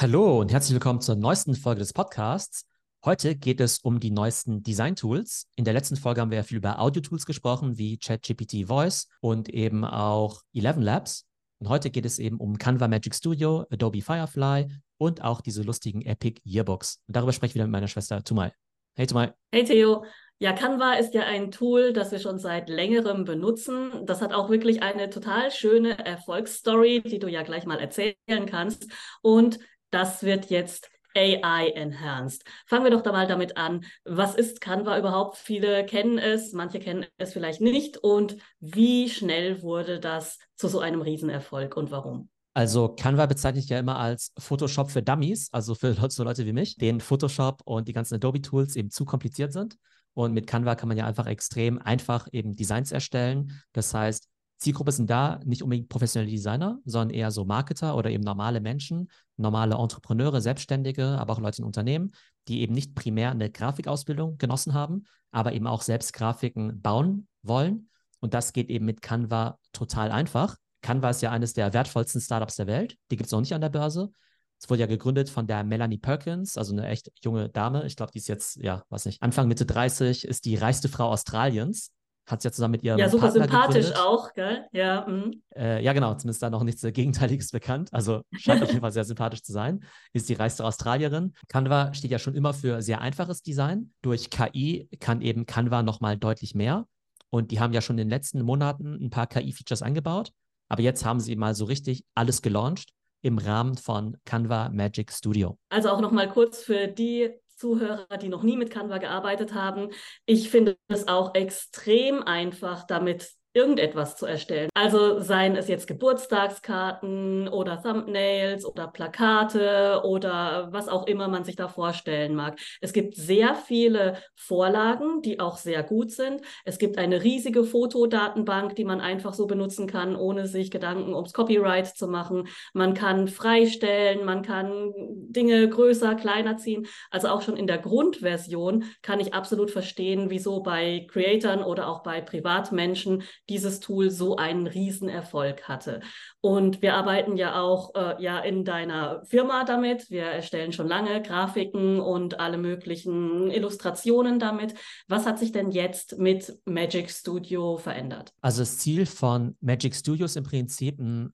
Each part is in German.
Hallo und herzlich willkommen zur neuesten Folge des Podcasts. Heute geht es um die neuesten Design-Tools. In der letzten Folge haben wir ja viel über Audio-Tools gesprochen, wie ChatGPT Voice und eben auch Eleven Labs. Und heute geht es eben um Canva Magic Studio, Adobe Firefly und auch diese lustigen Epic Yearbooks. Und darüber spreche ich wieder mit meiner Schwester Tumai. Hey Tumai. Hey Theo. Ja, Canva ist ja ein Tool, das wir schon seit längerem benutzen. Das hat auch wirklich eine total schöne Erfolgsstory, die du ja gleich mal erzählen kannst. Und das wird jetzt AI enhanced. Fangen wir doch da mal damit an. Was ist Canva überhaupt? Viele kennen es, manche kennen es vielleicht nicht. Und wie schnell wurde das zu so einem Riesenerfolg und warum? Also Canva bezeichne ich ja immer als Photoshop für Dummies, also für so Leute wie mich, denen Photoshop und die ganzen Adobe-Tools eben zu kompliziert sind. Und mit Canva kann man ja einfach extrem einfach eben Designs erstellen. Das heißt, Zielgruppe sind da nicht unbedingt professionelle Designer, sondern eher so Marketer oder eben normale Menschen, normale Entrepreneure, Selbstständige, aber auch Leute in Unternehmen, die eben nicht primär eine Grafikausbildung genossen haben, aber eben auch selbst Grafiken bauen wollen. Und das geht eben mit Canva total einfach. Canva ist ja eines der wertvollsten Startups der Welt. Die gibt es noch nicht an der Börse. Es wurde ja gegründet von der Melanie Perkins, also eine echt junge Dame. Ich glaube, die ist jetzt, ja, weiß nicht, Anfang, Mitte 30, ist die reichste Frau Australiens hat sie ja zusammen mit ihrem Ja, super Partner sympathisch gegründet. auch, gell? Ja. Mm. Äh, ja, genau, zumindest da noch nichts Gegenteiliges bekannt. Also scheint auf jeden Fall sehr sympathisch zu sein. Ist die reichste Australierin. Canva steht ja schon immer für sehr einfaches Design. Durch KI kann eben Canva nochmal deutlich mehr. Und die haben ja schon in den letzten Monaten ein paar KI-Features eingebaut. Aber jetzt haben sie mal so richtig alles gelauncht im Rahmen von Canva Magic Studio. Also auch nochmal kurz für die Zuhörer, die noch nie mit Canva gearbeitet haben. Ich finde es auch extrem einfach, damit irgendetwas zu erstellen. Also seien es jetzt Geburtstagskarten oder Thumbnails oder Plakate oder was auch immer man sich da vorstellen mag. Es gibt sehr viele Vorlagen, die auch sehr gut sind. Es gibt eine riesige Fotodatenbank, die man einfach so benutzen kann, ohne sich Gedanken ums Copyright zu machen. Man kann freistellen, man kann Dinge größer, kleiner ziehen. Also auch schon in der Grundversion kann ich absolut verstehen, wieso bei Creatoren oder auch bei Privatmenschen dieses Tool so einen Riesenerfolg hatte. Und wir arbeiten ja auch äh, ja in deiner Firma damit. Wir erstellen schon lange Grafiken und alle möglichen Illustrationen damit. Was hat sich denn jetzt mit Magic Studio verändert? Also das Ziel von Magic Studio ist im Prinzip ein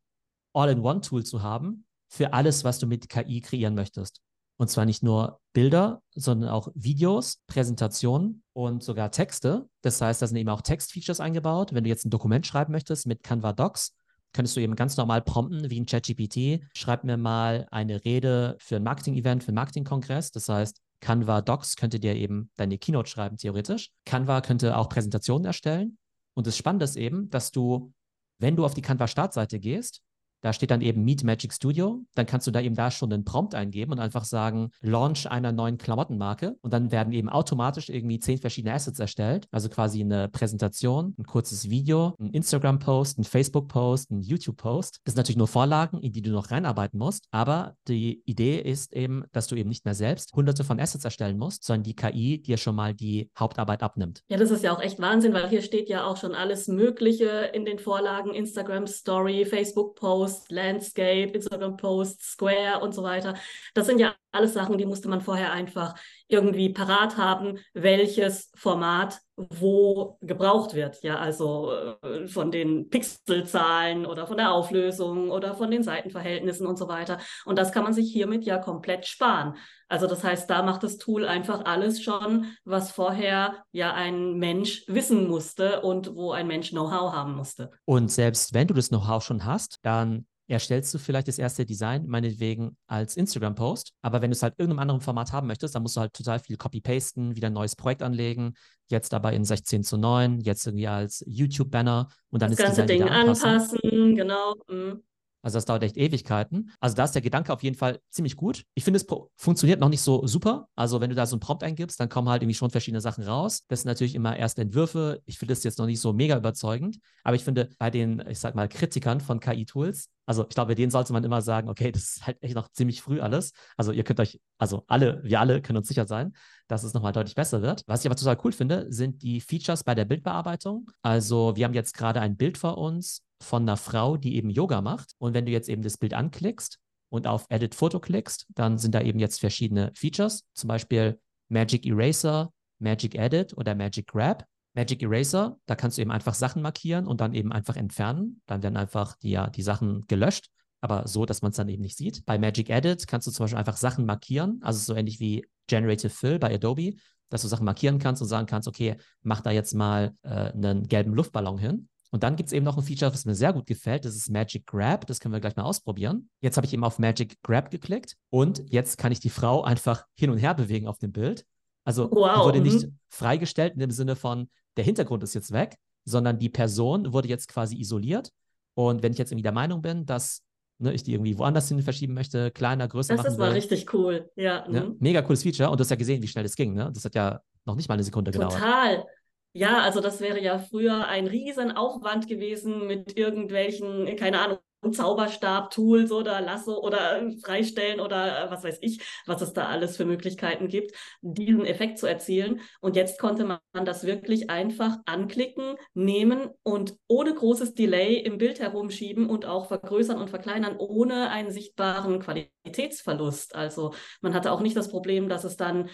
All-in-One-Tool zu haben für alles, was du mit KI kreieren möchtest. Und zwar nicht nur Bilder, sondern auch Videos, Präsentationen und sogar Texte. Das heißt, da sind eben auch Textfeatures eingebaut. Wenn du jetzt ein Dokument schreiben möchtest mit Canva Docs, könntest du eben ganz normal prompten wie ein ChatGPT. Schreib mir mal eine Rede für ein Marketing-Event, für einen Marketing-Kongress. Das heißt, Canva Docs könnte dir eben deine Keynote schreiben, theoretisch. Canva könnte auch Präsentationen erstellen. Und das Spannende ist eben, dass du, wenn du auf die Canva-Startseite gehst, da steht dann eben Meet Magic Studio. Dann kannst du da eben da schon einen Prompt eingeben und einfach sagen, Launch einer neuen Klamottenmarke. Und dann werden eben automatisch irgendwie zehn verschiedene Assets erstellt. Also quasi eine Präsentation, ein kurzes Video, ein Instagram-Post, ein Facebook-Post, ein YouTube-Post. Das sind natürlich nur Vorlagen, in die du noch reinarbeiten musst. Aber die Idee ist eben, dass du eben nicht mehr selbst hunderte von Assets erstellen musst, sondern die KI dir schon mal die Hauptarbeit abnimmt. Ja, das ist ja auch echt Wahnsinn, weil hier steht ja auch schon alles Mögliche in den Vorlagen, Instagram Story, Facebook Post, Landscape, Instagram Post, Square und so weiter. Das sind ja alles Sachen, die musste man vorher einfach irgendwie parat haben, welches Format wo gebraucht wird. Ja, also äh, von den Pixelzahlen oder von der Auflösung oder von den Seitenverhältnissen und so weiter. Und das kann man sich hiermit ja komplett sparen. Also das heißt, da macht das Tool einfach alles schon, was vorher ja ein Mensch wissen musste und wo ein Mensch Know-how haben musste. Und selbst wenn du das Know-how schon hast, dann erstellst du vielleicht das erste Design, meinetwegen als Instagram-Post. Aber wenn du es halt irgendeinem anderen Format haben möchtest, dann musst du halt total viel copy-pasten, wieder ein neues Projekt anlegen. Jetzt dabei in 16 zu 9, jetzt irgendwie als YouTube-Banner und dann das ist ganze Ding anpassen. anpassen. Genau. Mhm. Also das dauert echt Ewigkeiten. Also da ist der Gedanke auf jeden Fall ziemlich gut. Ich finde, es funktioniert noch nicht so super. Also wenn du da so einen Prompt eingibst, dann kommen halt irgendwie schon verschiedene Sachen raus. Das sind natürlich immer erste Entwürfe. Ich finde das jetzt noch nicht so mega überzeugend. Aber ich finde, bei den, ich sag mal, Kritikern von KI-Tools, also ich glaube, denen sollte man immer sagen, okay, das ist halt echt noch ziemlich früh alles. Also ihr könnt euch, also alle, wir alle können uns sicher sein, dass es nochmal deutlich besser wird. Was ich aber total cool finde, sind die Features bei der Bildbearbeitung. Also wir haben jetzt gerade ein Bild vor uns von einer Frau, die eben Yoga macht. Und wenn du jetzt eben das Bild anklickst und auf Edit Photo klickst, dann sind da eben jetzt verschiedene Features, zum Beispiel Magic Eraser, Magic Edit oder Magic Grab. Magic Eraser, da kannst du eben einfach Sachen markieren und dann eben einfach entfernen. Dann werden einfach die, ja, die Sachen gelöscht, aber so, dass man es dann eben nicht sieht. Bei Magic Edit kannst du zum Beispiel einfach Sachen markieren, also so ähnlich wie Generative Fill bei Adobe, dass du Sachen markieren kannst und sagen kannst, okay, mach da jetzt mal äh, einen gelben Luftballon hin. Und dann gibt es eben noch ein Feature, was mir sehr gut gefällt. Das ist Magic Grab. Das können wir gleich mal ausprobieren. Jetzt habe ich eben auf Magic Grab geklickt und jetzt kann ich die Frau einfach hin und her bewegen auf dem Bild. Also wow. die wurde nicht mhm. freigestellt in dem Sinne von, der Hintergrund ist jetzt weg, sondern die Person wurde jetzt quasi isoliert. Und wenn ich jetzt irgendwie der Meinung bin, dass ne, ich die irgendwie woanders hin verschieben möchte, kleiner, größer das ist mal richtig cool, ja. Ne? Mega cooles Feature. Und du hast ja gesehen, wie schnell das ging. Ne? Das hat ja noch nicht mal eine Sekunde Total. gedauert. Total. Ja, also das wäre ja früher ein Riesenaufwand gewesen mit irgendwelchen, keine Ahnung, Zauberstab-Tools oder Lasso oder äh, Freistellen oder äh, was weiß ich, was es da alles für Möglichkeiten gibt, diesen Effekt zu erzielen. Und jetzt konnte man das wirklich einfach anklicken, nehmen und ohne großes Delay im Bild herumschieben und auch vergrößern und verkleinern, ohne einen sichtbaren Qualitätsverlust. Also man hatte auch nicht das Problem, dass es dann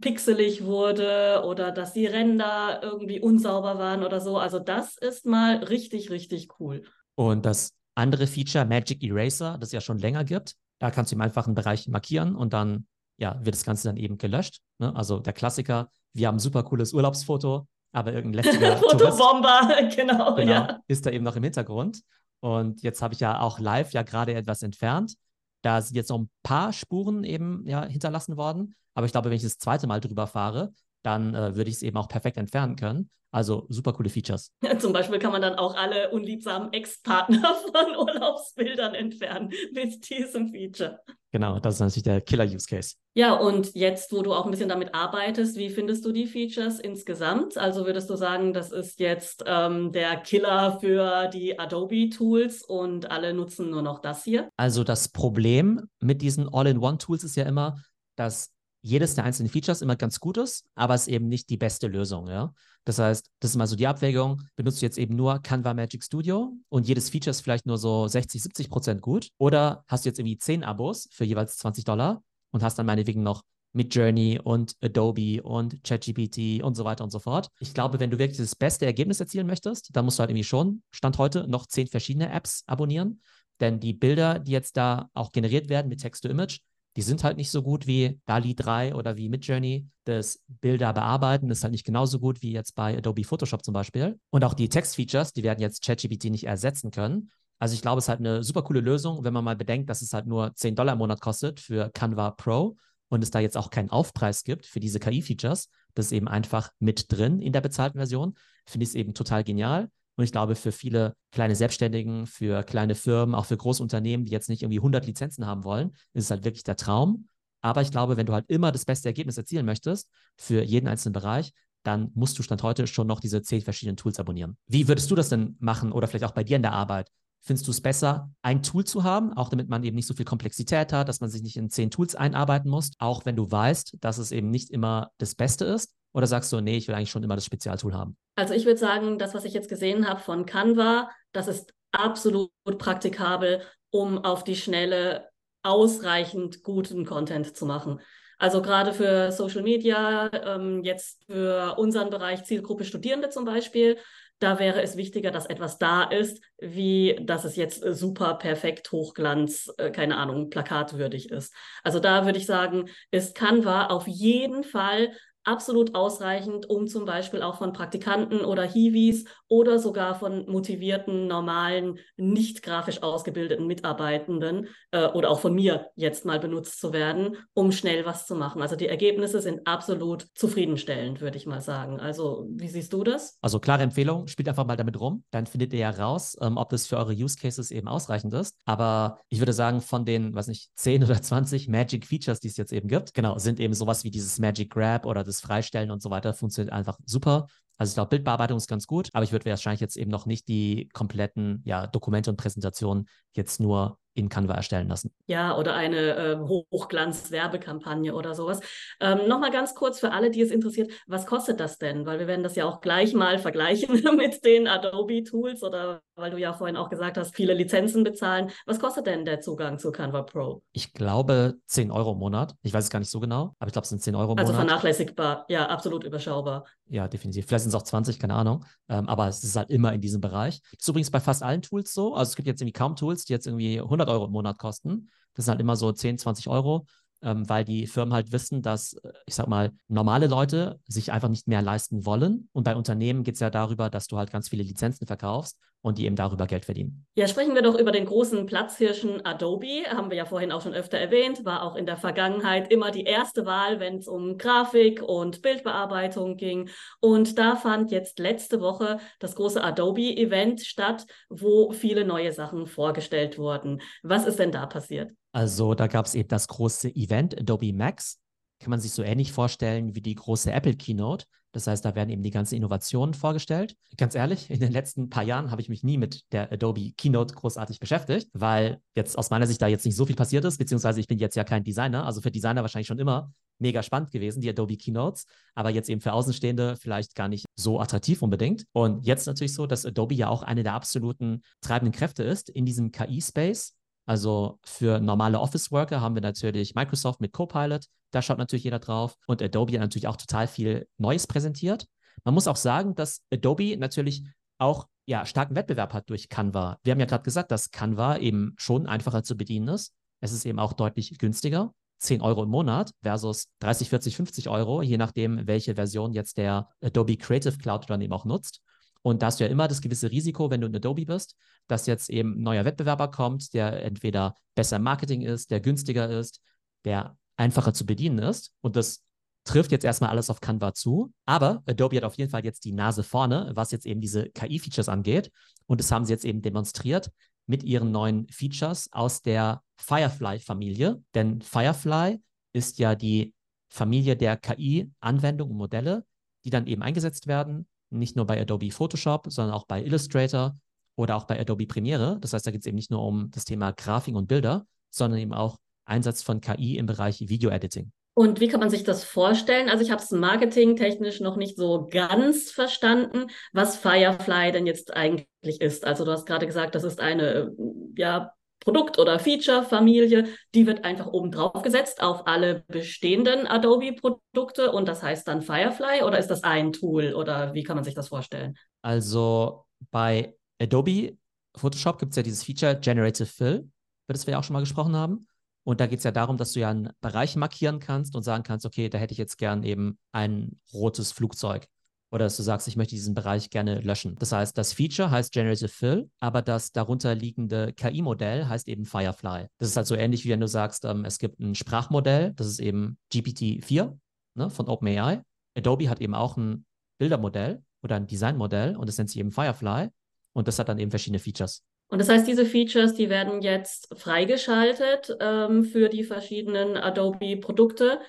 pixelig wurde oder dass die Ränder irgendwie unsauber waren oder so. Also das ist mal richtig, richtig cool. Und das andere Feature, Magic Eraser, das es ja schon länger gibt. Da kannst du im einfachen Bereich markieren und dann ja, wird das Ganze dann eben gelöscht. Ne? Also der Klassiker, wir haben ein super cooles Urlaubsfoto, aber irgendein lästiger Fotobomber, genau, genau, ja. ist da eben noch im Hintergrund. Und jetzt habe ich ja auch live ja gerade etwas entfernt. Da sind jetzt noch ein paar Spuren eben ja hinterlassen worden. Aber ich glaube, wenn ich das zweite Mal drüber fahre, dann äh, würde ich es eben auch perfekt entfernen können. Also super coole Features. Zum Beispiel kann man dann auch alle unliebsamen Ex-Partner von Urlaubsbildern entfernen mit diesem Feature. Genau, das ist natürlich der Killer-Use-Case. Ja, und jetzt, wo du auch ein bisschen damit arbeitest, wie findest du die Features insgesamt? Also würdest du sagen, das ist jetzt ähm, der Killer für die Adobe-Tools und alle nutzen nur noch das hier? Also das Problem mit diesen All-in-One-Tools ist ja immer, dass jedes der einzelnen Features immer ganz gut ist, aber es ist eben nicht die beste Lösung. Ja? Das heißt, das ist mal so die Abwägung. Benutzt du jetzt eben nur Canva Magic Studio und jedes Feature ist vielleicht nur so 60, 70 Prozent gut? Oder hast du jetzt irgendwie 10 Abos für jeweils 20 Dollar und hast dann meinetwegen noch Midjourney und Adobe und ChatGPT und so weiter und so fort. Ich glaube, wenn du wirklich das beste Ergebnis erzielen möchtest, dann musst du halt irgendwie schon, Stand heute, noch 10 verschiedene Apps abonnieren. Denn die Bilder, die jetzt da auch generiert werden mit Text-to-Image, die sind halt nicht so gut wie DALI 3 oder wie Midjourney. Das Bilder bearbeiten ist halt nicht genauso gut wie jetzt bei Adobe Photoshop zum Beispiel. Und auch die Textfeatures, die werden jetzt ChatGPT nicht ersetzen können. Also ich glaube, es ist halt eine super coole Lösung, wenn man mal bedenkt, dass es halt nur 10 Dollar im Monat kostet für Canva Pro und es da jetzt auch keinen Aufpreis gibt für diese KI-Features. Das ist eben einfach mit drin in der bezahlten Version. Finde ich es eben total genial. Und ich glaube, für viele kleine Selbstständigen, für kleine Firmen, auch für Großunternehmen, die jetzt nicht irgendwie 100 Lizenzen haben wollen, ist es halt wirklich der Traum. Aber ich glaube, wenn du halt immer das beste Ergebnis erzielen möchtest für jeden einzelnen Bereich, dann musst du Stand heute schon noch diese zehn verschiedenen Tools abonnieren. Wie würdest du das denn machen oder vielleicht auch bei dir in der Arbeit? Findest du es besser, ein Tool zu haben, auch damit man eben nicht so viel Komplexität hat, dass man sich nicht in zehn Tools einarbeiten muss, auch wenn du weißt, dass es eben nicht immer das Beste ist? Oder sagst du, nee, ich will eigentlich schon immer das Spezialtool haben? Also ich würde sagen, das, was ich jetzt gesehen habe von Canva, das ist absolut praktikabel, um auf die Schnelle ausreichend guten Content zu machen. Also gerade für Social Media, ähm, jetzt für unseren Bereich Zielgruppe Studierende zum Beispiel, da wäre es wichtiger, dass etwas da ist, wie dass es jetzt super perfekt Hochglanz, äh, keine Ahnung, plakatwürdig ist. Also da würde ich sagen, ist Canva auf jeden Fall absolut ausreichend, um zum Beispiel auch von Praktikanten oder Hiwis oder sogar von motivierten, normalen, nicht grafisch ausgebildeten Mitarbeitenden äh, oder auch von mir jetzt mal benutzt zu werden, um schnell was zu machen. Also die Ergebnisse sind absolut zufriedenstellend, würde ich mal sagen. Also wie siehst du das? Also klare Empfehlung, spielt einfach mal damit rum, dann findet ihr ja raus, ähm, ob das für eure Use Cases eben ausreichend ist. Aber ich würde sagen, von den, was nicht, 10 oder 20 Magic Features, die es jetzt eben gibt, genau, sind eben sowas wie dieses Magic Grab oder das das Freistellen und so weiter funktioniert einfach super. Also ich glaube, Bildbearbeitung ist ganz gut, aber ich würde wahrscheinlich jetzt eben noch nicht die kompletten ja, Dokumente und Präsentationen jetzt nur in Canva erstellen lassen. Ja, oder eine äh, Hochglanz-Werbekampagne oder sowas. Ähm, Nochmal ganz kurz für alle, die es interessiert, was kostet das denn? Weil wir werden das ja auch gleich mal vergleichen mit den Adobe-Tools oder weil du ja vorhin auch gesagt hast, viele Lizenzen bezahlen. Was kostet denn der Zugang zu Canva Pro? Ich glaube 10 Euro im Monat. Ich weiß es gar nicht so genau, aber ich glaube, es sind 10 Euro im also Monat. Also vernachlässigbar, ja, absolut überschaubar. Ja, definitiv. Vielleicht sind es auch 20, keine Ahnung. Ähm, aber es ist halt immer in diesem Bereich. Das ist übrigens bei fast allen Tools so. Also es gibt jetzt irgendwie kaum Tools, die jetzt irgendwie 100 Euro im Monat kosten. Das sind halt immer so 10, 20 Euro ähm, weil die Firmen halt wissen, dass, äh, ich sag mal, normale Leute sich einfach nicht mehr leisten wollen. Und bei Unternehmen geht es ja darüber, dass du halt ganz viele Lizenzen verkaufst und die eben darüber Geld verdienen. Ja, sprechen wir doch über den großen Platzhirschen Adobe. Haben wir ja vorhin auch schon öfter erwähnt, war auch in der Vergangenheit immer die erste Wahl, wenn es um Grafik und Bildbearbeitung ging. Und da fand jetzt letzte Woche das große Adobe-Event statt, wo viele neue Sachen vorgestellt wurden. Was ist denn da passiert? Also da gab es eben das große Event Adobe Max. Kann man sich so ähnlich vorstellen wie die große Apple Keynote. Das heißt, da werden eben die ganzen Innovationen vorgestellt. Ganz ehrlich, in den letzten paar Jahren habe ich mich nie mit der Adobe Keynote großartig beschäftigt, weil jetzt aus meiner Sicht da jetzt nicht so viel passiert ist, beziehungsweise ich bin jetzt ja kein Designer. Also für Designer wahrscheinlich schon immer mega spannend gewesen, die Adobe Keynotes, aber jetzt eben für Außenstehende vielleicht gar nicht so attraktiv unbedingt. Und jetzt natürlich so, dass Adobe ja auch eine der absoluten treibenden Kräfte ist in diesem KI-Space. Also für normale Office-Worker haben wir natürlich Microsoft mit Copilot. Da schaut natürlich jeder drauf. Und Adobe hat natürlich auch total viel Neues präsentiert. Man muss auch sagen, dass Adobe natürlich auch ja, starken Wettbewerb hat durch Canva. Wir haben ja gerade gesagt, dass Canva eben schon einfacher zu bedienen ist. Es ist eben auch deutlich günstiger. 10 Euro im Monat versus 30, 40, 50 Euro, je nachdem, welche Version jetzt der Adobe Creative Cloud dann eben auch nutzt. Und da hast du ja immer das gewisse Risiko, wenn du in Adobe bist, dass jetzt eben ein neuer Wettbewerber kommt, der entweder besser im Marketing ist, der günstiger ist, der einfacher zu bedienen ist. Und das trifft jetzt erstmal alles auf Canva zu. Aber Adobe hat auf jeden Fall jetzt die Nase vorne, was jetzt eben diese KI-Features angeht. Und das haben sie jetzt eben demonstriert mit ihren neuen Features aus der Firefly-Familie. Denn Firefly ist ja die Familie der KI-Anwendungen und Modelle, die dann eben eingesetzt werden nicht nur bei Adobe Photoshop, sondern auch bei Illustrator oder auch bei Adobe Premiere. Das heißt, da geht es eben nicht nur um das Thema Grafik und Bilder, sondern eben auch Einsatz von KI im Bereich Video-Editing. Und wie kann man sich das vorstellen? Also ich habe es marketingtechnisch noch nicht so ganz verstanden, was Firefly denn jetzt eigentlich ist. Also du hast gerade gesagt, das ist eine ja, Produkt- oder Feature-Familie, die wird einfach oben drauf gesetzt auf alle bestehenden Adobe-Produkte und das heißt dann Firefly oder ist das ein Tool oder wie kann man sich das vorstellen? Also bei Adobe Photoshop gibt es ja dieses Feature Generative Fill, über das wir ja auch schon mal gesprochen haben. Und da geht es ja darum, dass du ja einen Bereich markieren kannst und sagen kannst, okay, da hätte ich jetzt gern eben ein rotes Flugzeug oder dass du sagst, ich möchte diesen Bereich gerne löschen. Das heißt, das Feature heißt Generative Fill, aber das darunter liegende KI-Modell heißt eben Firefly. Das ist halt so ähnlich, wie wenn du sagst, ähm, es gibt ein Sprachmodell, das ist eben GPT-4 ne, von OpenAI. Adobe hat eben auch ein Bildermodell oder ein Designmodell und das nennt sich eben Firefly und das hat dann eben verschiedene Features. Und das heißt, diese Features, die werden jetzt freigeschaltet ähm, für die verschiedenen Adobe-Produkte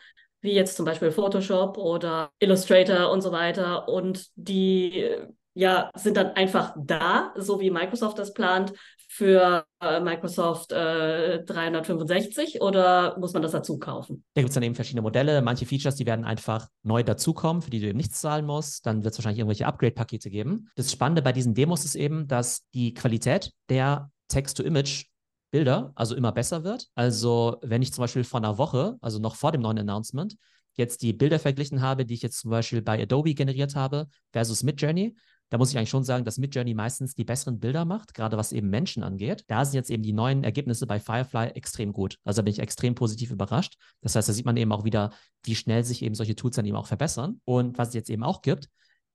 wie jetzt zum Beispiel Photoshop oder Illustrator und so weiter. Und die ja, sind dann einfach da, so wie Microsoft das plant, für äh, Microsoft äh, 365 oder muss man das dazu kaufen? Da gibt es dann eben verschiedene Modelle. Manche Features, die werden einfach neu dazukommen, für die du eben nichts zahlen musst. Dann wird es wahrscheinlich irgendwelche Upgrade-Pakete geben. Das Spannende bei diesen Demos ist eben, dass die Qualität der Text-to-Image Bilder, also immer besser wird. Also wenn ich zum Beispiel vor einer Woche, also noch vor dem neuen Announcement, jetzt die Bilder verglichen habe, die ich jetzt zum Beispiel bei Adobe generiert habe versus Midjourney, da muss ich eigentlich schon sagen, dass Midjourney meistens die besseren Bilder macht, gerade was eben Menschen angeht. Da sind jetzt eben die neuen Ergebnisse bei Firefly extrem gut. Also da bin ich extrem positiv überrascht. Das heißt, da sieht man eben auch wieder, wie schnell sich eben solche Tools dann eben auch verbessern. Und was es jetzt eben auch gibt,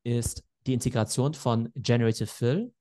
ist die Integration von Generative Fill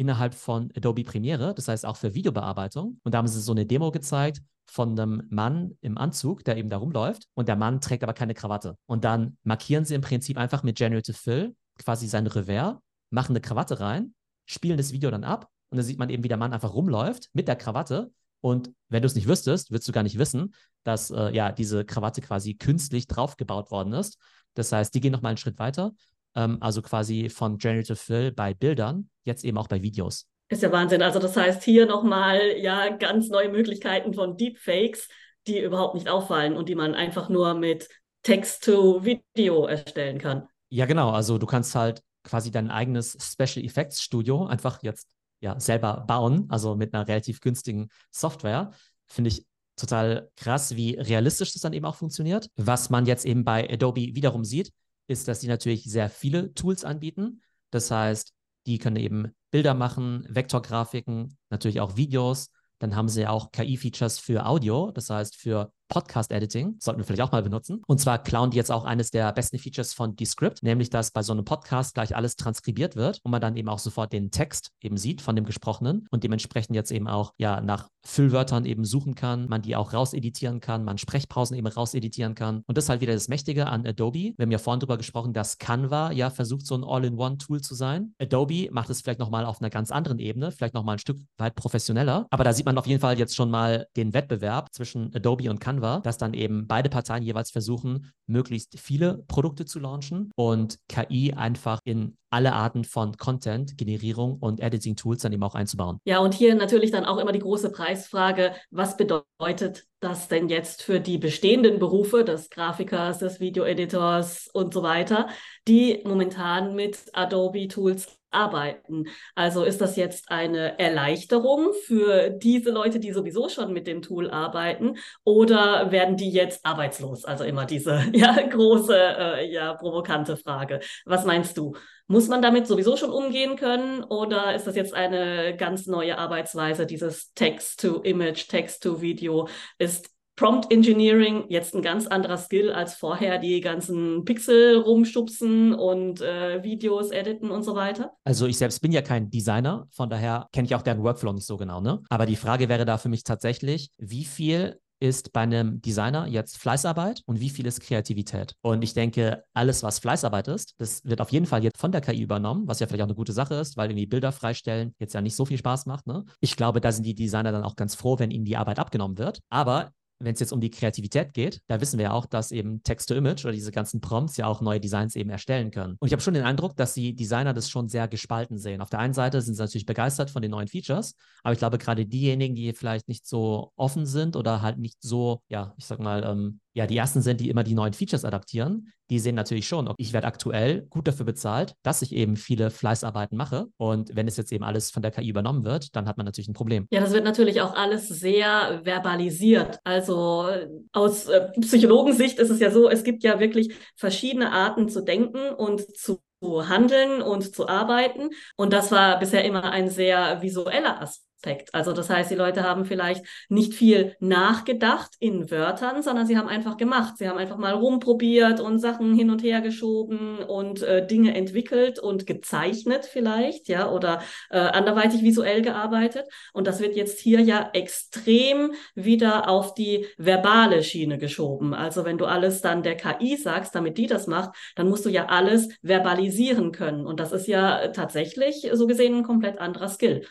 innerhalb von Adobe Premiere, das heißt auch für Videobearbeitung. Und da haben sie so eine Demo gezeigt von einem Mann im Anzug, der eben da rumläuft und der Mann trägt aber keine Krawatte. Und dann markieren sie im Prinzip einfach mit Generative Fill quasi sein Revers, machen eine Krawatte rein, spielen das Video dann ab und dann sieht man eben, wie der Mann einfach rumläuft mit der Krawatte. Und wenn du es nicht wüsstest, würdest du gar nicht wissen, dass äh, ja diese Krawatte quasi künstlich draufgebaut worden ist. Das heißt, die gehen nochmal einen Schritt weiter ähm, also quasi von Generative Fill bei Bildern, jetzt eben auch bei Videos. Ist ja Wahnsinn. Also das heißt hier nochmal ja ganz neue Möglichkeiten von Deepfakes, die überhaupt nicht auffallen und die man einfach nur mit Text-to-Video erstellen kann. Ja, genau. Also du kannst halt quasi dein eigenes Special Effects Studio einfach jetzt ja selber bauen, also mit einer relativ günstigen Software. Finde ich total krass, wie realistisch das dann eben auch funktioniert. Was man jetzt eben bei Adobe wiederum sieht, ist, dass sie natürlich sehr viele Tools anbieten. Das heißt, die können eben Bilder machen, Vektorgrafiken, natürlich auch Videos. Dann haben sie auch KI-Features für Audio, das heißt für Podcast-Editing, sollten wir vielleicht auch mal benutzen. Und zwar klauen die jetzt auch eines der besten Features von Descript, nämlich dass bei so einem Podcast gleich alles transkribiert wird und man dann eben auch sofort den Text eben sieht von dem Gesprochenen und dementsprechend jetzt eben auch ja nach Füllwörtern eben suchen kann, man die auch rauseditieren kann, man Sprechpausen eben rauseditieren kann. Und das ist halt wieder das Mächtige an Adobe. Wir haben ja vorhin drüber gesprochen, dass Canva ja versucht, so ein All-in-One-Tool zu sein. Adobe macht es vielleicht nochmal auf einer ganz anderen Ebene, vielleicht nochmal ein Stück weit professioneller. Aber da sieht man auf jeden Fall jetzt schon mal den Wettbewerb zwischen Adobe und Canva Canva, dass dann eben beide Parteien jeweils versuchen, möglichst viele Produkte zu launchen und KI einfach in alle Arten von Content, Generierung und Editing-Tools dann eben auch einzubauen. Ja, und hier natürlich dann auch immer die große Preisfrage, was bedeutet das denn jetzt für die bestehenden Berufe des Grafikers, des Videoeditors und so weiter, die momentan mit Adobe-Tools arbeiten. Also ist das jetzt eine Erleichterung für diese Leute, die sowieso schon mit dem Tool arbeiten, oder werden die jetzt arbeitslos? Also immer diese ja, große, äh, ja, provokante Frage. Was meinst du? Muss man damit sowieso schon umgehen können oder ist das jetzt eine ganz neue Arbeitsweise, dieses Text-to-Image, Text-to-Video? Ist Prompt Engineering jetzt ein ganz anderer Skill als vorher die ganzen Pixel rumschubsen und äh, Videos editen und so weiter? Also ich selbst bin ja kein Designer, von daher kenne ich auch deren Workflow nicht so genau. Ne? Aber die Frage wäre da für mich tatsächlich, wie viel ist bei einem Designer jetzt Fleißarbeit und wie viel ist Kreativität? Und ich denke, alles, was Fleißarbeit ist, das wird auf jeden Fall jetzt von der KI übernommen, was ja vielleicht auch eine gute Sache ist, weil irgendwie Bilder freistellen jetzt ja nicht so viel Spaß macht. Ne? Ich glaube, da sind die Designer dann auch ganz froh, wenn ihnen die Arbeit abgenommen wird. Aber wenn es jetzt um die Kreativität geht, da wissen wir ja auch, dass eben Text-to-Image oder diese ganzen Prompts ja auch neue Designs eben erstellen können. Und ich habe schon den Eindruck, dass die Designer das schon sehr gespalten sehen. Auf der einen Seite sind sie natürlich begeistert von den neuen Features, aber ich glaube, gerade diejenigen, die vielleicht nicht so offen sind oder halt nicht so, ja, ich sag mal, ähm, ja, die ersten sind, die immer die neuen Features adaptieren, die sehen natürlich schon, okay, ich werde aktuell gut dafür bezahlt, dass ich eben viele Fleißarbeiten mache. Und wenn es jetzt eben alles von der KI übernommen wird, dann hat man natürlich ein Problem. Ja, das wird natürlich auch alles sehr verbalisiert. Also aus äh, Psychologensicht ist es ja so, es gibt ja wirklich verschiedene Arten zu denken und zu handeln und zu arbeiten. Und das war bisher immer ein sehr visueller Aspekt. Aspekt. Also das heißt, die Leute haben vielleicht nicht viel nachgedacht in Wörtern, sondern sie haben einfach gemacht. Sie haben einfach mal rumprobiert und Sachen hin und her geschoben und äh, Dinge entwickelt und gezeichnet vielleicht, ja, oder äh, anderweitig visuell gearbeitet. Und das wird jetzt hier ja extrem wieder auf die verbale Schiene geschoben. Also wenn du alles dann der KI sagst, damit die das macht, dann musst du ja alles verbalisieren können. Und das ist ja tatsächlich so gesehen ein komplett anderer Skill.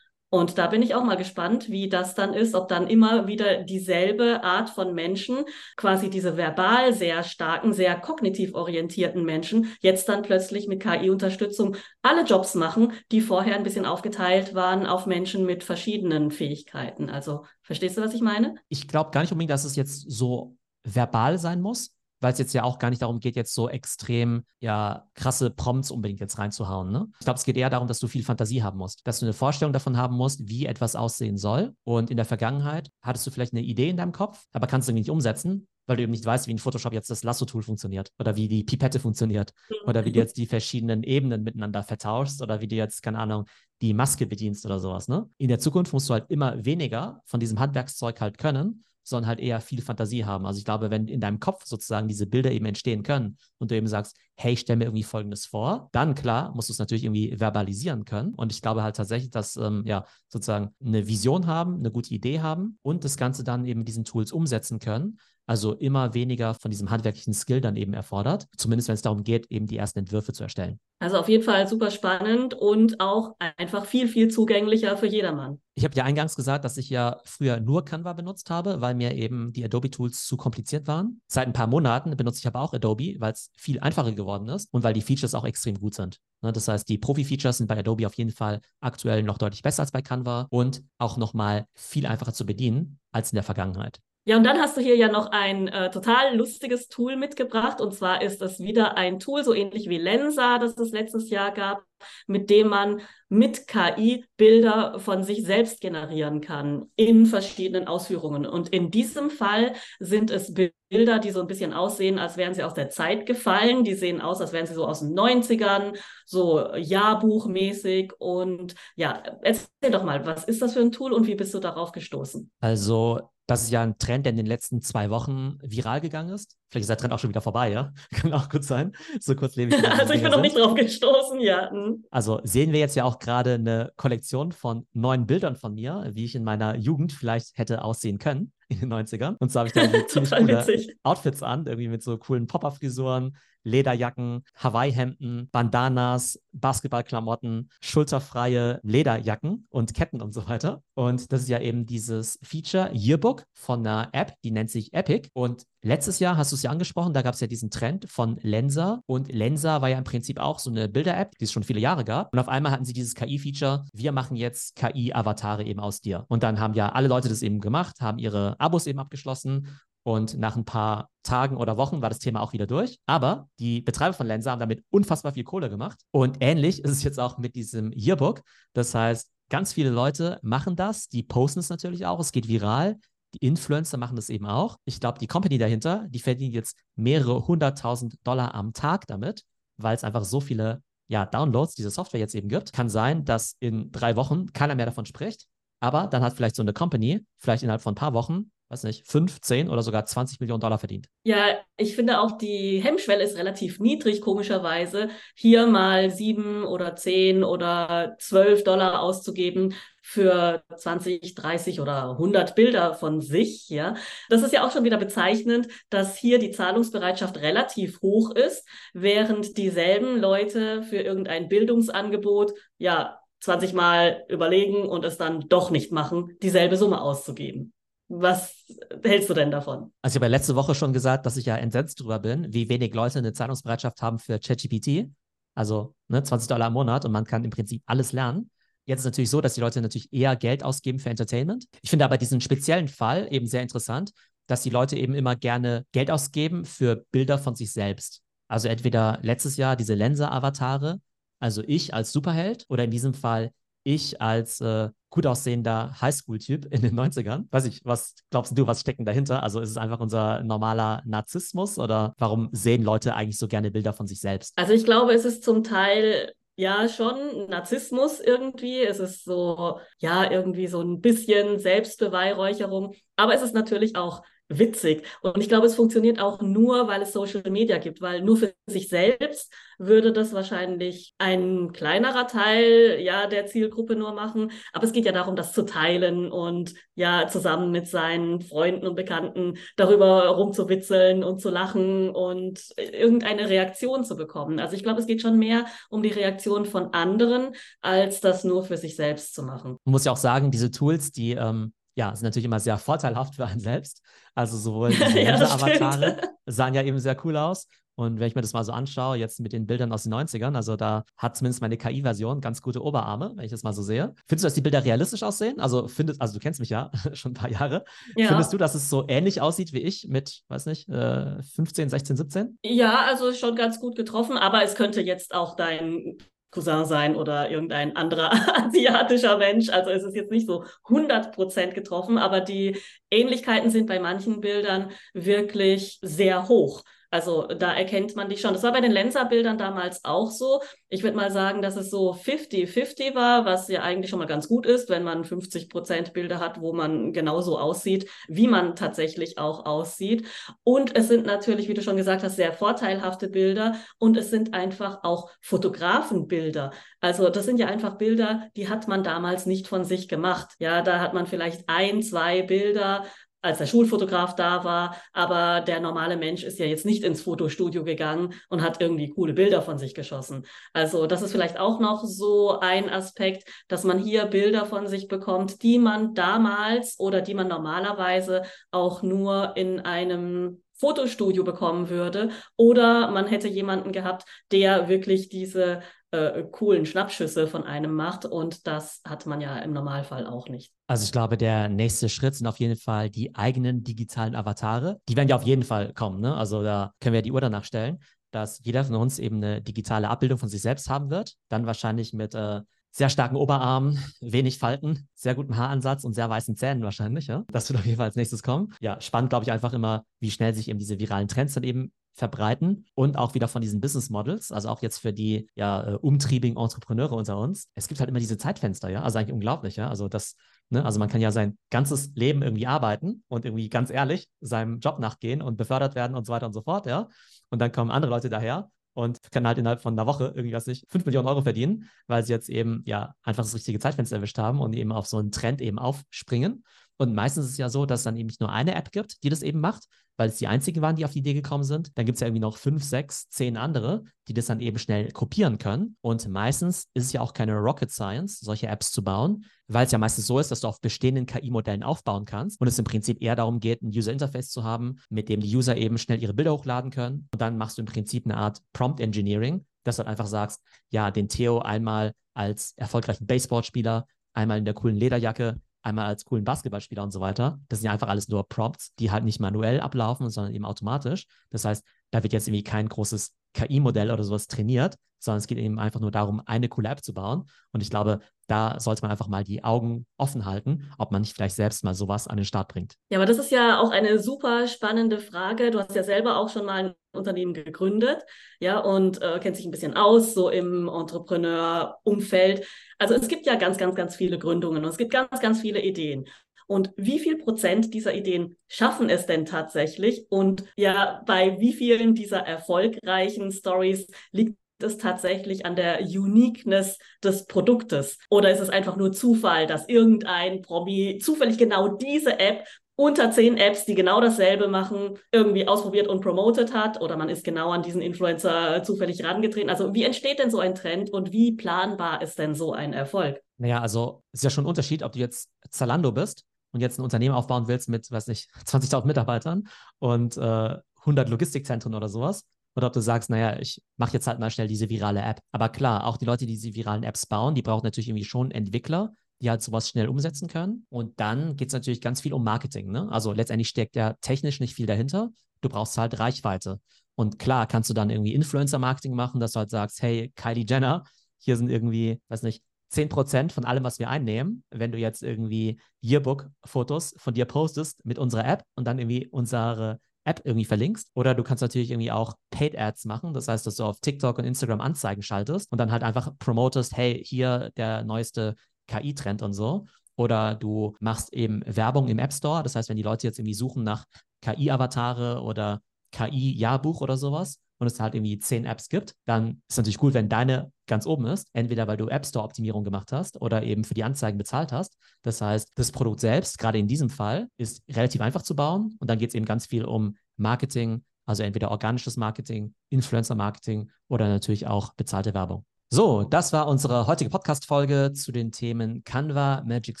Und da bin ich auch mal gespannt, wie das dann ist, ob dann immer wieder dieselbe Art von Menschen, quasi diese verbal sehr starken, sehr kognitiv orientierten Menschen, jetzt dann plötzlich mit KI-Unterstützung alle Jobs machen, die vorher ein bisschen aufgeteilt waren auf Menschen mit verschiedenen Fähigkeiten. Also verstehst du, was ich meine? Ich glaube gar nicht unbedingt, dass es jetzt so verbal sein muss weil es jetzt ja auch gar nicht darum geht, jetzt so extrem ja krasse Prompts unbedingt jetzt reinzuhauen. Ne? Ich glaube, es geht eher darum, dass du viel Fantasie haben musst, dass du eine Vorstellung davon haben musst, wie etwas aussehen soll. Und in der Vergangenheit hattest du vielleicht eine Idee in deinem Kopf, aber kannst du nicht umsetzen, weil du eben nicht weißt, wie in Photoshop jetzt das Lasso-Tool funktioniert oder wie die Pipette funktioniert oder wie du jetzt die verschiedenen Ebenen miteinander vertauschst oder wie du jetzt, keine Ahnung, die Maske bedienst oder sowas. Ne? In der Zukunft musst du halt immer weniger von diesem Handwerkszeug halt können sondern halt eher viel Fantasie haben. Also ich glaube, wenn in deinem Kopf sozusagen diese Bilder eben entstehen können und du eben sagst, hey, stell mir irgendwie Folgendes vor, dann klar, musst du es natürlich irgendwie verbalisieren können. Und ich glaube halt tatsächlich, dass ähm, ja sozusagen eine Vision haben, eine gute Idee haben und das Ganze dann eben mit diesen Tools umsetzen können. Also immer weniger von diesem handwerklichen Skill dann eben erfordert, zumindest wenn es darum geht, eben die ersten Entwürfe zu erstellen. Also auf jeden Fall super spannend und auch einfach viel, viel zugänglicher für jedermann. Ich habe ja eingangs gesagt, dass ich ja früher nur Canva benutzt habe, weil mir eben die Adobe-Tools zu kompliziert waren. Seit ein paar Monaten benutze ich aber auch Adobe, weil es viel einfacher geworden geworden ist und weil die Features auch extrem gut sind. Ne, das heißt, die Profi-Features sind bei Adobe auf jeden Fall aktuell noch deutlich besser als bei Canva und auch nochmal viel einfacher zu bedienen als in der Vergangenheit. Ja, und dann hast du hier ja noch ein äh, total lustiges Tool mitgebracht. Und zwar ist das wieder ein Tool, so ähnlich wie Lensa, das es letztes Jahr gab, mit dem man mit KI Bilder von sich selbst generieren kann in verschiedenen Ausführungen. Und in diesem Fall sind es Bilder, die so ein bisschen aussehen, als wären sie aus der Zeit gefallen. Die sehen aus, als wären sie so aus den 90ern, so Jahrbuchmäßig. Und ja, erzähl doch mal, was ist das für ein Tool und wie bist du darauf gestoßen? Also das ist ja ein Trend, der in den letzten zwei Wochen viral gegangen ist. Vielleicht ist der Trend auch schon wieder vorbei, ja? Kann auch gut sein. So kurz lebe ich. also ich bin noch nicht drauf gestoßen, ja. Hm. Also sehen wir jetzt ja auch gerade eine Kollektion von neuen Bildern von mir, wie ich in meiner Jugend vielleicht hätte aussehen können in den 90ern. Und so habe ich da ziemlich coole witzig. Outfits an, irgendwie mit so coolen Popper-Frisuren, Lederjacken, Hawaii-Hemden, Bandanas, Basketballklamotten, schulterfreie Lederjacken und Ketten und so weiter. Und das ist ja eben dieses Feature Yearbook von einer App, die nennt sich Epic. Und letztes Jahr hast du es ja angesprochen, da gab es ja diesen Trend von Lensa. Und Lensa war ja im Prinzip auch so eine Bilder-App, die es schon viele Jahre gab. Und auf einmal hatten sie dieses KI-Feature, wir machen jetzt KI-Avatare eben aus dir. Und dann haben ja alle Leute das eben gemacht, haben ihre Abos eben abgeschlossen und nach ein paar Tagen oder Wochen war das Thema auch wieder durch. Aber die Betreiber von Lensa haben damit unfassbar viel Kohle gemacht. Und ähnlich ist es jetzt auch mit diesem Yearbook. Das heißt, ganz viele Leute machen das. Die posten es natürlich auch. Es geht viral. Die Influencer machen das eben auch. Ich glaube, die Company dahinter, die verdient jetzt mehrere hunderttausend Dollar am Tag damit, weil es einfach so viele ja, Downloads dieser Software jetzt eben gibt. Kann sein, dass in drei Wochen keiner mehr davon spricht. Aber dann hat vielleicht so eine Company, vielleicht innerhalb von ein paar Wochen, weiß nicht, 5, 10 oder sogar 20 Millionen Dollar verdient. Ja, ich finde auch die Hemmschwelle ist relativ niedrig, komischerweise, hier mal 7 oder 10 oder 12 Dollar auszugeben für 20, 30 oder 100 Bilder von sich, ja. Das ist ja auch schon wieder bezeichnend, dass hier die Zahlungsbereitschaft relativ hoch ist, während dieselben Leute für irgendein Bildungsangebot, ja, 20 Mal überlegen und es dann doch nicht machen, dieselbe Summe auszugeben. Was hältst du denn davon? Also ich habe letzte Woche schon gesagt, dass ich ja entsetzt drüber bin, wie wenig Leute eine Zahlungsbereitschaft haben für ChatGPT. Also ne, 20 Dollar im Monat und man kann im Prinzip alles lernen. Jetzt natürlich so, dass die Leute natürlich eher Geld ausgeben für Entertainment. Ich finde aber diesen speziellen Fall eben sehr interessant, dass die Leute eben immer gerne Geld ausgeben für Bilder von sich selbst. Also entweder letztes Jahr diese Lenser-Avatare, also ich als Superheld, oder in diesem Fall ich als äh, gut aussehender Highschool-Typ in den 90ern. Weiß ich, was glaubst du, was steckt dahinter? Also ist es einfach unser normaler Narzissmus oder warum sehen Leute eigentlich so gerne Bilder von sich selbst? Also ich glaube, es ist zum Teil ja schon Narzissmus irgendwie. Es ist so, ja, irgendwie so ein bisschen Selbstbeweihräucherung. Aber es ist natürlich auch witzig. Und ich glaube, es funktioniert auch nur, weil es Social Media gibt, weil nur für sich selbst würde das wahrscheinlich ein kleinerer Teil ja der Zielgruppe nur machen. Aber es geht ja darum, das zu teilen und ja zusammen mit seinen Freunden und Bekannten darüber rumzuwitzeln und zu lachen und irgendeine Reaktion zu bekommen. Also ich glaube, es geht schon mehr um die Reaktion von anderen, als das nur für sich selbst zu machen. Man muss ja auch sagen, diese Tools, die ähm ja, sind natürlich immer sehr vorteilhaft für einen selbst. Also sowohl diese ja, Avatare sahen ja eben sehr cool aus. Und wenn ich mir das mal so anschaue, jetzt mit den Bildern aus den 90ern, also da hat zumindest meine KI-Version ganz gute Oberarme, wenn ich das mal so sehe. Findest du, dass die Bilder realistisch aussehen? Also findest, also du kennst mich ja schon ein paar Jahre. Ja. Findest du, dass es so ähnlich aussieht wie ich mit, weiß nicht, 15, 16, 17? Ja, also schon ganz gut getroffen, aber es könnte jetzt auch dein Cousin sein oder irgendein anderer asiatischer Mensch. Also es ist jetzt nicht so 100% getroffen, aber die Ähnlichkeiten sind bei manchen Bildern wirklich sehr hoch. Also da erkennt man dich schon. Das war bei den Lenser-Bildern damals auch so. Ich würde mal sagen, dass es so 50-50 war, was ja eigentlich schon mal ganz gut ist, wenn man 50 Prozent Bilder hat, wo man genauso aussieht, wie man tatsächlich auch aussieht. Und es sind natürlich, wie du schon gesagt hast, sehr vorteilhafte Bilder und es sind einfach auch Fotografenbilder. Also das sind ja einfach Bilder, die hat man damals nicht von sich gemacht. Ja, da hat man vielleicht ein, zwei Bilder als der Schulfotograf da war, aber der normale Mensch ist ja jetzt nicht ins Fotostudio gegangen und hat irgendwie coole Bilder von sich geschossen. Also das ist vielleicht auch noch so ein Aspekt, dass man hier Bilder von sich bekommt, die man damals oder die man normalerweise auch nur in einem Fotostudio bekommen würde. Oder man hätte jemanden gehabt, der wirklich diese äh, coolen Schnappschüsse von einem macht. Und das hat man ja im Normalfall auch nicht. Also ich glaube, der nächste Schritt sind auf jeden Fall die eigenen digitalen Avatare. Die werden ja auf jeden Fall kommen. Ne? Also da können wir die Uhr danach stellen, dass jeder von uns eben eine digitale Abbildung von sich selbst haben wird. Dann wahrscheinlich mit äh, sehr starken Oberarmen, wenig Falten, sehr gutem Haaransatz und sehr weißen Zähnen wahrscheinlich. Ja? Das wird auf jeden Fall als nächstes kommen. Ja, spannend, glaube ich, einfach immer, wie schnell sich eben diese viralen Trends dann eben verbreiten und auch wieder von diesen Business Models, also auch jetzt für die ja äh, umtriebigen Entrepreneure unter uns. Es gibt halt immer diese Zeitfenster, ja, also eigentlich unglaublich, ja, also das, ne, also man kann ja sein ganzes Leben irgendwie arbeiten und irgendwie ganz ehrlich seinem Job nachgehen und befördert werden und so weiter und so fort, ja, und dann kommen andere Leute daher und können halt innerhalb von einer Woche irgendwie, was nicht, 5 Millionen Euro verdienen, weil sie jetzt eben ja einfach das richtige Zeitfenster erwischt haben und eben auf so einen Trend eben aufspringen. Und meistens ist es ja so, dass es dann eben nicht nur eine App gibt, die das eben macht, weil es die einzigen waren, die auf die Idee gekommen sind. Dann gibt es ja irgendwie noch fünf, sechs, zehn andere, die das dann eben schnell kopieren können. Und meistens ist es ja auch keine Rocket Science, solche Apps zu bauen, weil es ja meistens so ist, dass du auf bestehenden KI-Modellen aufbauen kannst und es im Prinzip eher darum geht, ein User-Interface zu haben, mit dem die User eben schnell ihre Bilder hochladen können. Und dann machst du im Prinzip eine Art Prompt Engineering, dass du halt einfach sagst, ja, den Theo einmal als erfolgreichen Baseballspieler, einmal in der coolen Lederjacke, einmal als coolen Basketballspieler und so weiter. Das sind ja einfach alles nur Prompts, die halt nicht manuell ablaufen, sondern eben automatisch. Das heißt, da wird jetzt irgendwie kein großes KI-Modell oder sowas trainiert, sondern es geht eben einfach nur darum, eine coole App zu bauen. Und ich glaube, da sollte man einfach mal die Augen offen halten, ob man nicht vielleicht selbst mal sowas an den Start bringt. Ja, aber das ist ja auch eine super spannende Frage. Du hast ja selber auch schon mal ein Unternehmen gegründet, ja, und äh, kennt sich ein bisschen aus, so im Entrepreneur-Umfeld. Also es gibt ja ganz, ganz, ganz viele Gründungen und es gibt ganz, ganz viele Ideen. Und wie viel Prozent dieser Ideen schaffen es denn tatsächlich? Und ja, bei wie vielen dieser erfolgreichen Stories liegt es tatsächlich an der Uniqueness des Produktes? Oder ist es einfach nur Zufall, dass irgendein Promi zufällig genau diese App unter zehn Apps, die genau dasselbe machen, irgendwie ausprobiert und promotet hat oder man ist genau an diesen Influencer zufällig herangetreten. Also wie entsteht denn so ein Trend und wie planbar ist denn so ein Erfolg? Naja, also es ist ja schon ein Unterschied, ob du jetzt Zalando bist und jetzt ein Unternehmen aufbauen willst mit, weiß nicht, 20.000 Mitarbeitern und äh, 100 Logistikzentren oder sowas. Oder ob du sagst, naja, ich mache jetzt halt mal schnell diese virale App. Aber klar, auch die Leute, die diese viralen Apps bauen, die brauchen natürlich irgendwie schon Entwickler, die halt sowas schnell umsetzen können. Und dann geht es natürlich ganz viel um Marketing. Ne? Also letztendlich steckt ja technisch nicht viel dahinter. Du brauchst halt Reichweite. Und klar, kannst du dann irgendwie Influencer-Marketing machen, dass du halt sagst, hey, Kylie Jenner, hier sind irgendwie, weiß nicht, 10% von allem, was wir einnehmen, wenn du jetzt irgendwie Yearbook-Fotos von dir postest mit unserer App und dann irgendwie unsere App irgendwie verlinkst. Oder du kannst natürlich irgendwie auch Paid Ads machen. Das heißt, dass du auf TikTok und Instagram Anzeigen schaltest und dann halt einfach promotest, hey, hier der neueste KI-Trend und so. Oder du machst eben Werbung im App Store. Das heißt, wenn die Leute jetzt irgendwie suchen nach KI-Avatare oder KI-Jahrbuch oder sowas, und es halt irgendwie zehn Apps gibt, dann ist natürlich cool, wenn deine ganz oben ist. Entweder weil du App Store-Optimierung gemacht hast oder eben für die Anzeigen bezahlt hast. Das heißt, das Produkt selbst, gerade in diesem Fall, ist relativ einfach zu bauen. Und dann geht es eben ganz viel um Marketing, also entweder organisches Marketing, Influencer-Marketing oder natürlich auch bezahlte Werbung. So, das war unsere heutige Podcast-Folge zu den Themen Canva, Magic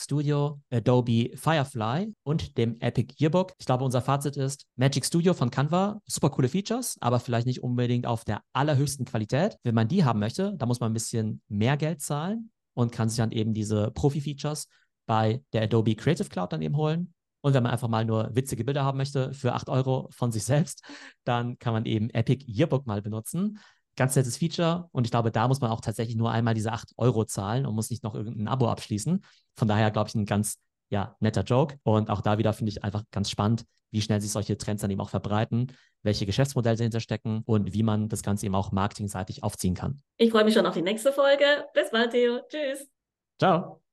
Studio, Adobe Firefly und dem Epic Yearbook. Ich glaube, unser Fazit ist, Magic Studio von Canva, super coole Features, aber vielleicht nicht unbedingt auf der allerhöchsten Qualität. Wenn man die haben möchte, da muss man ein bisschen mehr Geld zahlen und kann sich dann eben diese Profi-Features bei der Adobe Creative Cloud dann eben holen. Und wenn man einfach mal nur witzige Bilder haben möchte für 8 Euro von sich selbst, dann kann man eben Epic Yearbook mal benutzen ganz nettes Feature und ich glaube, da muss man auch tatsächlich nur einmal diese 8 Euro zahlen und muss nicht noch irgendein Abo abschließen. Von daher glaube ich ein ganz ja, netter Joke und auch da wieder finde ich einfach ganz spannend, wie schnell sich solche Trends dann eben auch verbreiten, welche Geschäftsmodelle dahinter stecken und wie man das Ganze eben auch marketingseitig aufziehen kann. Ich freue mich schon auf die nächste Folge. Bis bald, Theo. Tschüss. Ciao.